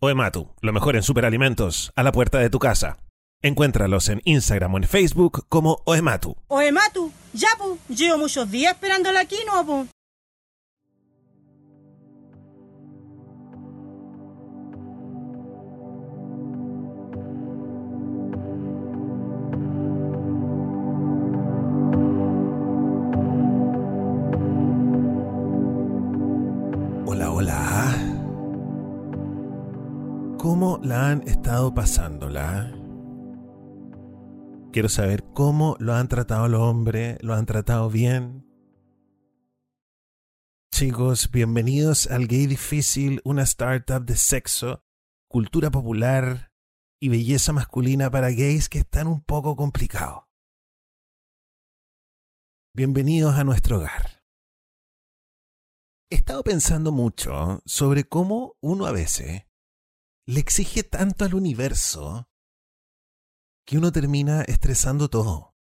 Oematu, lo mejor en superalimentos, a la puerta de tu casa. Encuéntralos en Instagram o en Facebook como Oematu. Oematu, ya pu, llevo muchos días esperando la quinoa, pu. ¿Cómo la han estado pasándola? Quiero saber cómo lo han tratado los hombres, lo han tratado bien. Chicos, bienvenidos al Gay Difícil, una startup de sexo, cultura popular y belleza masculina para gays que están un poco complicados. Bienvenidos a nuestro hogar. He estado pensando mucho sobre cómo uno a veces le exige tanto al universo que uno termina estresando todo.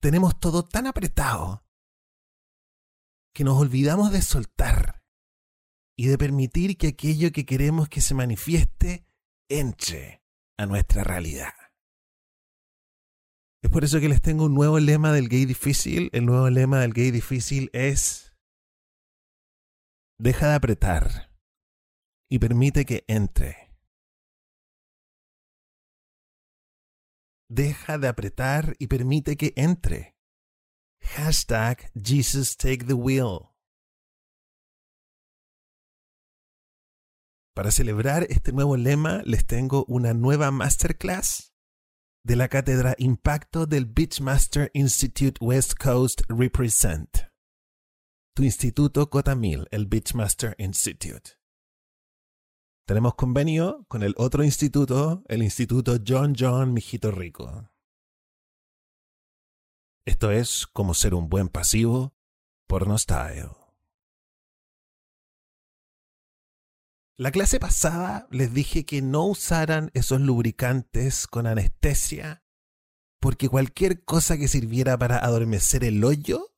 Tenemos todo tan apretado que nos olvidamos de soltar y de permitir que aquello que queremos que se manifieste entre a nuestra realidad. Es por eso que les tengo un nuevo lema del gay difícil. El nuevo lema del gay difícil es deja de apretar y permite que entre. Deja de apretar y permite que entre. Hashtag Jesus Take the Wheel. Para celebrar este nuevo lema les tengo una nueva masterclass de la cátedra Impacto del Beachmaster Institute West Coast Represent. Tu instituto Cotamil, el Beachmaster Institute. Tenemos convenio con el otro instituto, el Instituto John John Mijito Rico. Esto es como ser un buen pasivo porno style. La clase pasada les dije que no usaran esos lubricantes con anestesia porque cualquier cosa que sirviera para adormecer el hoyo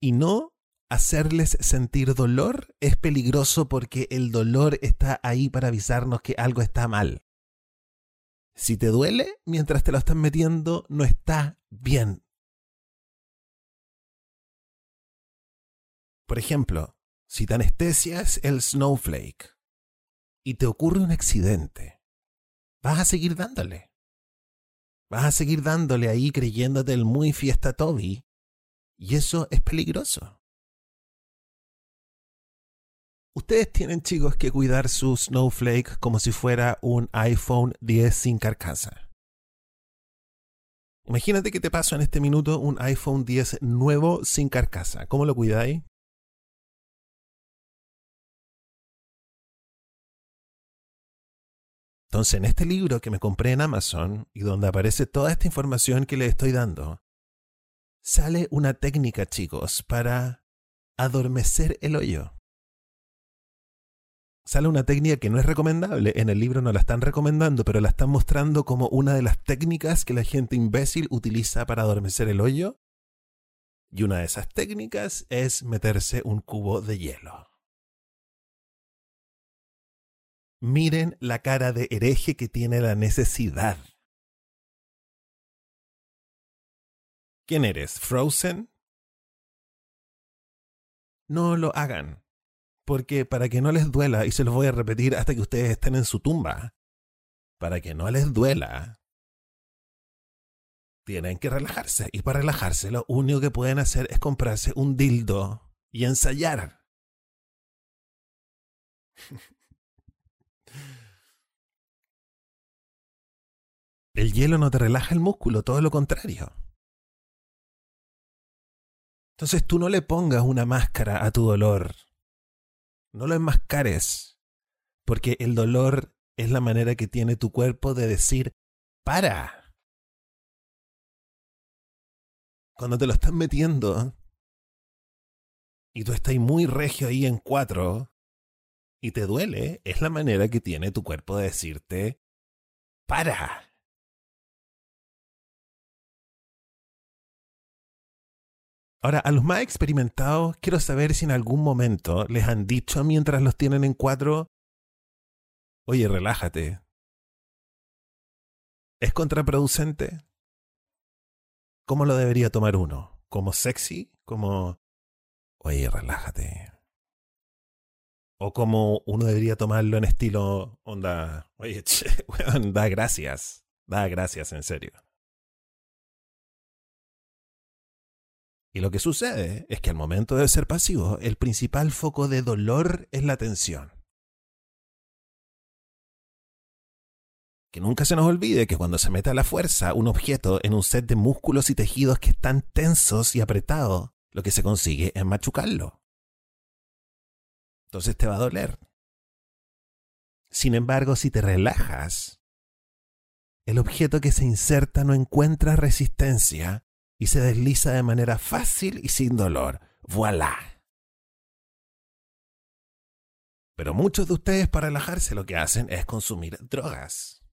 y no hacerles sentir dolor es peligroso porque el dolor está ahí para avisarnos que algo está mal. Si te duele mientras te lo están metiendo, no está bien. Por ejemplo, si te anestesias el snowflake y te ocurre un accidente, vas a seguir dándole. Vas a seguir dándole ahí creyéndote el muy fiesta Toby. Y eso es peligroso. Ustedes tienen, chicos, que cuidar su snowflake como si fuera un iPhone 10 sin carcasa. Imagínate que te paso en este minuto un iPhone 10 nuevo sin carcasa. ¿Cómo lo cuidáis? Entonces, en este libro que me compré en Amazon y donde aparece toda esta información que les estoy dando, sale una técnica, chicos, para adormecer el hoyo. Sale una técnica que no es recomendable. En el libro no la están recomendando, pero la están mostrando como una de las técnicas que la gente imbécil utiliza para adormecer el hoyo. Y una de esas técnicas es meterse un cubo de hielo. Miren la cara de hereje que tiene la necesidad. ¿Quién eres? ¿Frozen? No lo hagan. Porque para que no les duela, y se los voy a repetir hasta que ustedes estén en su tumba, para que no les duela, tienen que relajarse. Y para relajarse, lo único que pueden hacer es comprarse un dildo y ensayar. El hielo no te relaja el músculo, todo lo contrario. Entonces tú no le pongas una máscara a tu dolor. No lo enmascares. Porque el dolor es la manera que tiene tu cuerpo de decir, para. Cuando te lo están metiendo y tú estás muy regio ahí en cuatro y te duele, es la manera que tiene tu cuerpo de decirte, para. Ahora, a los más experimentados, quiero saber si en algún momento les han dicho mientras los tienen en cuatro, oye, relájate. ¿Es contraproducente? ¿Cómo lo debería tomar uno? ¿Como sexy? ¿Como, oye, relájate? ¿O como uno debería tomarlo en estilo, onda, oye, che, weón, da gracias, da gracias en serio? Y lo que sucede es que al momento de ser pasivo, el principal foco de dolor es la tensión. Que nunca se nos olvide que cuando se mete a la fuerza un objeto en un set de músculos y tejidos que están tensos y apretados, lo que se consigue es machucarlo. Entonces te va a doler. Sin embargo, si te relajas, el objeto que se inserta no encuentra resistencia y se desliza de manera fácil y sin dolor. ¡Voilà! Pero muchos de ustedes para relajarse lo que hacen es consumir drogas.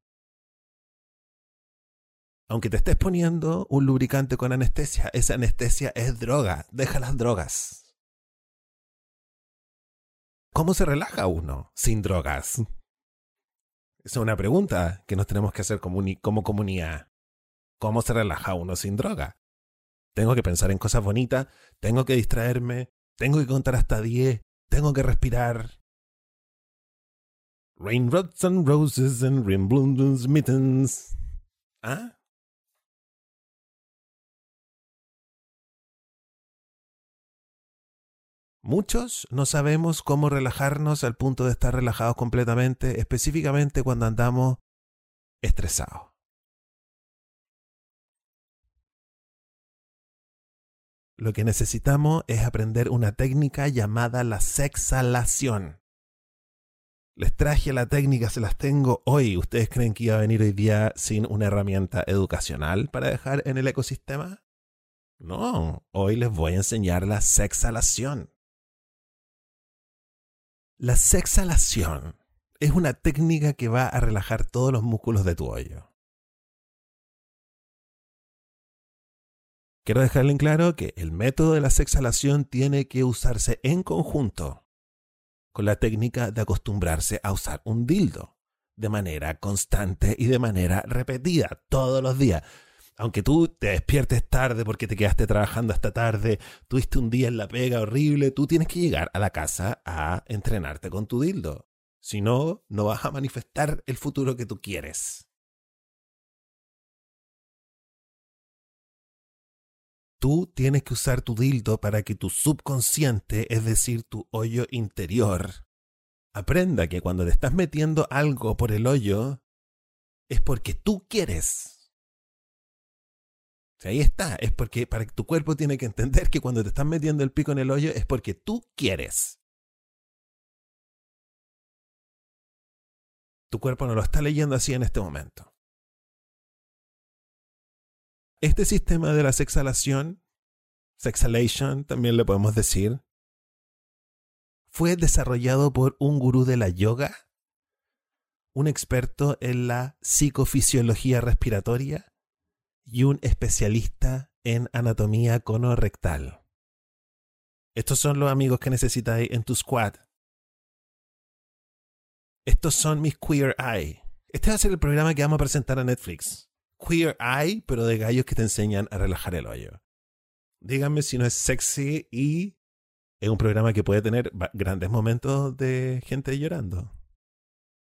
Aunque te estés poniendo un lubricante con anestesia, esa anestesia es droga. Deja las drogas. ¿Cómo se relaja uno sin drogas? Es una pregunta que nos tenemos que hacer como, como comunidad. ¿Cómo se relaja uno sin droga? Tengo que pensar en cosas bonitas, tengo que distraerme, tengo que contar hasta 10, tengo que respirar. Raindrops and roses and Rimblen's mittens. ¿Ah? Muchos no sabemos cómo relajarnos al punto de estar relajados completamente, específicamente cuando andamos estresados. Lo que necesitamos es aprender una técnica llamada la sexalación. Les traje la técnica, se las tengo hoy. ¿Ustedes creen que iba a venir hoy día sin una herramienta educacional para dejar en el ecosistema? No, hoy les voy a enseñar la sexalación. La sexalación es una técnica que va a relajar todos los músculos de tu hoyo. Quiero dejarle en claro que el método de la sexalación tiene que usarse en conjunto con la técnica de acostumbrarse a usar un dildo de manera constante y de manera repetida todos los días. Aunque tú te despiertes tarde porque te quedaste trabajando hasta tarde, tuviste un día en la pega horrible, tú tienes que llegar a la casa a entrenarte con tu dildo. Si no, no vas a manifestar el futuro que tú quieres. Tú tienes que usar tu dildo para que tu subconsciente, es decir, tu hoyo interior, aprenda que cuando te estás metiendo algo por el hoyo, es porque tú quieres. ahí está, es porque para que tu cuerpo tiene que entender que cuando te estás metiendo el pico en el hoyo es porque tú quieres. Tu cuerpo no lo está leyendo así en este momento. Este sistema de la sexalación, sexalation también le podemos decir, fue desarrollado por un gurú de la yoga, un experto en la psicofisiología respiratoria y un especialista en anatomía conorectal. Estos son los amigos que necesitáis en tu squad. Estos son mis Queer Eye. Este va a ser el programa que vamos a presentar a Netflix. Queer Eye, pero de gallos que te enseñan a relajar el hoyo. Díganme si no es sexy y es un programa que puede tener grandes momentos de gente llorando.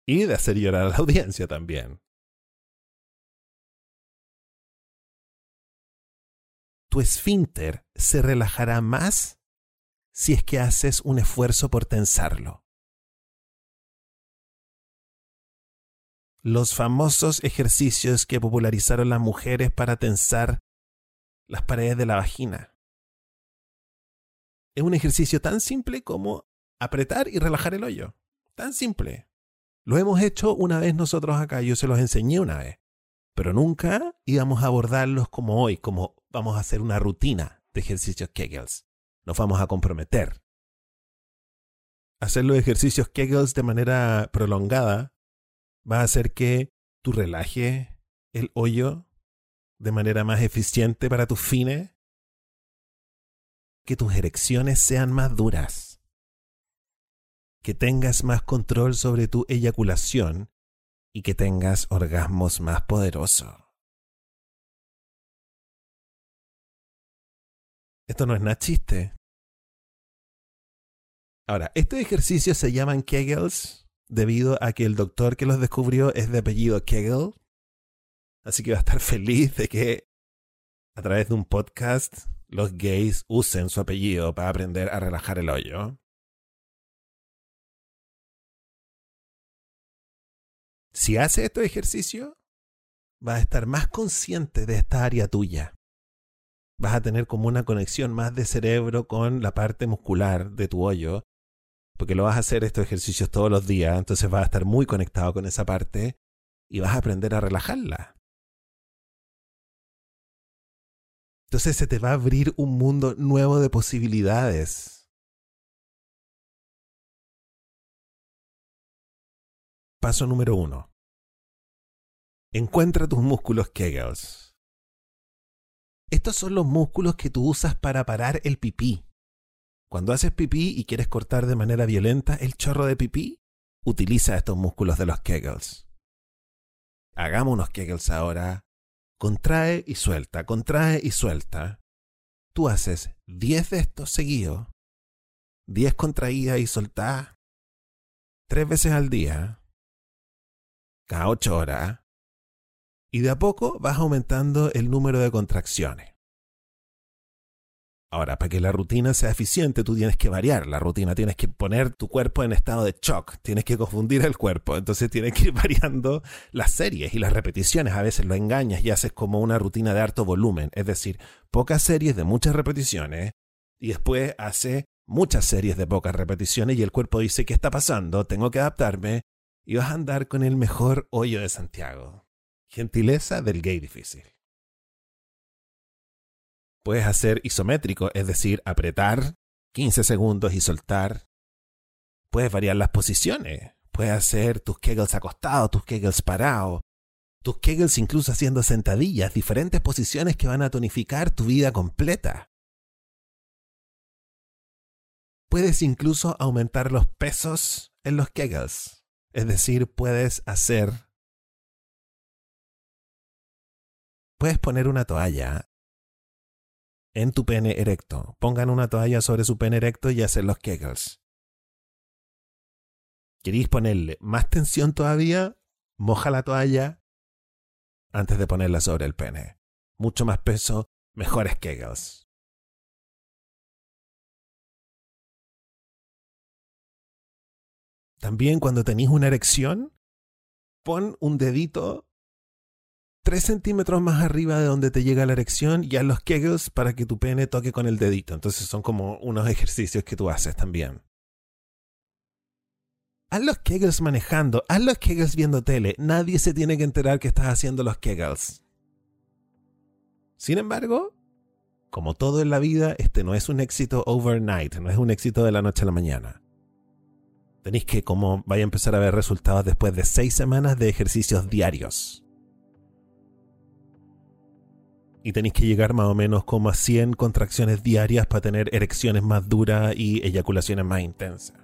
Y de hacer llorar a la audiencia también. Tu esfínter se relajará más si es que haces un esfuerzo por tensarlo. Los famosos ejercicios que popularizaron las mujeres para tensar las paredes de la vagina. Es un ejercicio tan simple como apretar y relajar el hoyo. Tan simple. Lo hemos hecho una vez nosotros acá, yo se los enseñé una vez. Pero nunca íbamos a abordarlos como hoy, como vamos a hacer una rutina de ejercicios Kegels. Nos vamos a comprometer. Hacer los ejercicios Kegels de manera prolongada va a hacer que tú relaje el hoyo de manera más eficiente para tus fines. que tus erecciones sean más duras, que tengas más control sobre tu eyaculación y que tengas orgasmos más poderosos. Esto no es nada chiste. Ahora, estos ejercicios se llaman Kegels debido a que el doctor que los descubrió es de apellido Kegel. Así que va a estar feliz de que a través de un podcast los gays usen su apellido para aprender a relajar el hoyo. Si hace este ejercicio, vas a estar más consciente de esta área tuya. Vas a tener como una conexión más de cerebro con la parte muscular de tu hoyo, porque lo vas a hacer estos ejercicios todos los días, entonces vas a estar muy conectado con esa parte y vas a aprender a relajarla. Entonces se te va a abrir un mundo nuevo de posibilidades. Paso número uno. Encuentra tus músculos Kegels. Estos son los músculos que tú usas para parar el pipí. Cuando haces pipí y quieres cortar de manera violenta el chorro de pipí, utiliza estos músculos de los Kegels. Hagamos unos Kegels ahora contrae y suelta, contrae y suelta. Tú haces 10 de estos seguidos, 10 contraídas y soltadas, tres veces al día, cada 8 horas, y de a poco vas aumentando el número de contracciones. Ahora, para que la rutina sea eficiente, tú tienes que variar la rutina, tienes que poner tu cuerpo en estado de shock, tienes que confundir el cuerpo, entonces tienes que ir variando las series y las repeticiones. A veces lo engañas y haces como una rutina de alto volumen, es decir, pocas series de muchas repeticiones y después hace muchas series de pocas repeticiones y el cuerpo dice, ¿qué está pasando? Tengo que adaptarme y vas a andar con el mejor hoyo de Santiago. Gentileza del gay difícil. Puedes hacer isométrico, es decir, apretar 15 segundos y soltar. Puedes variar las posiciones. Puedes hacer tus kegels acostados, tus kegels parados, tus kegels incluso haciendo sentadillas, diferentes posiciones que van a tonificar tu vida completa. Puedes incluso aumentar los pesos en los kegels. Es decir, puedes hacer... Puedes poner una toalla en tu pene erecto. Pongan una toalla sobre su pene erecto y hacen los kegels. ¿Queréis ponerle más tensión todavía? Moja la toalla antes de ponerla sobre el pene. Mucho más peso, mejores kegels. También cuando tenéis una erección, pon un dedito 3 centímetros más arriba de donde te llega la erección y haz los kegels para que tu pene toque con el dedito. Entonces son como unos ejercicios que tú haces también. Haz los kegels manejando, haz los kegels viendo tele. Nadie se tiene que enterar que estás haciendo los kegels. Sin embargo, como todo en la vida, este no es un éxito overnight, no es un éxito de la noche a la mañana. Tenéis que, como vaya a empezar a ver resultados después de seis semanas de ejercicios diarios y tenéis que llegar más o menos como a 100 contracciones diarias para tener erecciones más duras y eyaculaciones más intensas.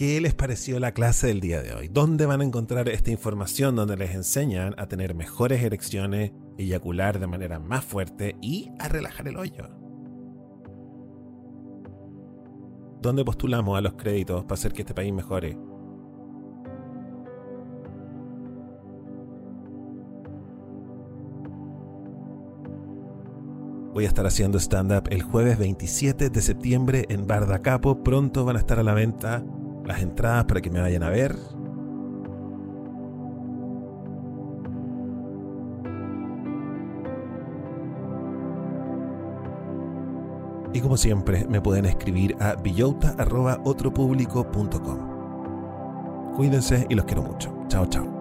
¿Qué les pareció la clase del día de hoy? ¿Dónde van a encontrar esta información donde les enseñan a tener mejores erecciones, eyacular de manera más fuerte y a relajar el hoyo? ¿Dónde postulamos a los créditos para hacer que este país mejore? Voy a estar haciendo stand-up el jueves 27 de septiembre en Bardacapo. Pronto van a estar a la venta las entradas para que me vayan a ver. Y como siempre, me pueden escribir a billota.otropublico.com. Cuídense y los quiero mucho. Chao, chao.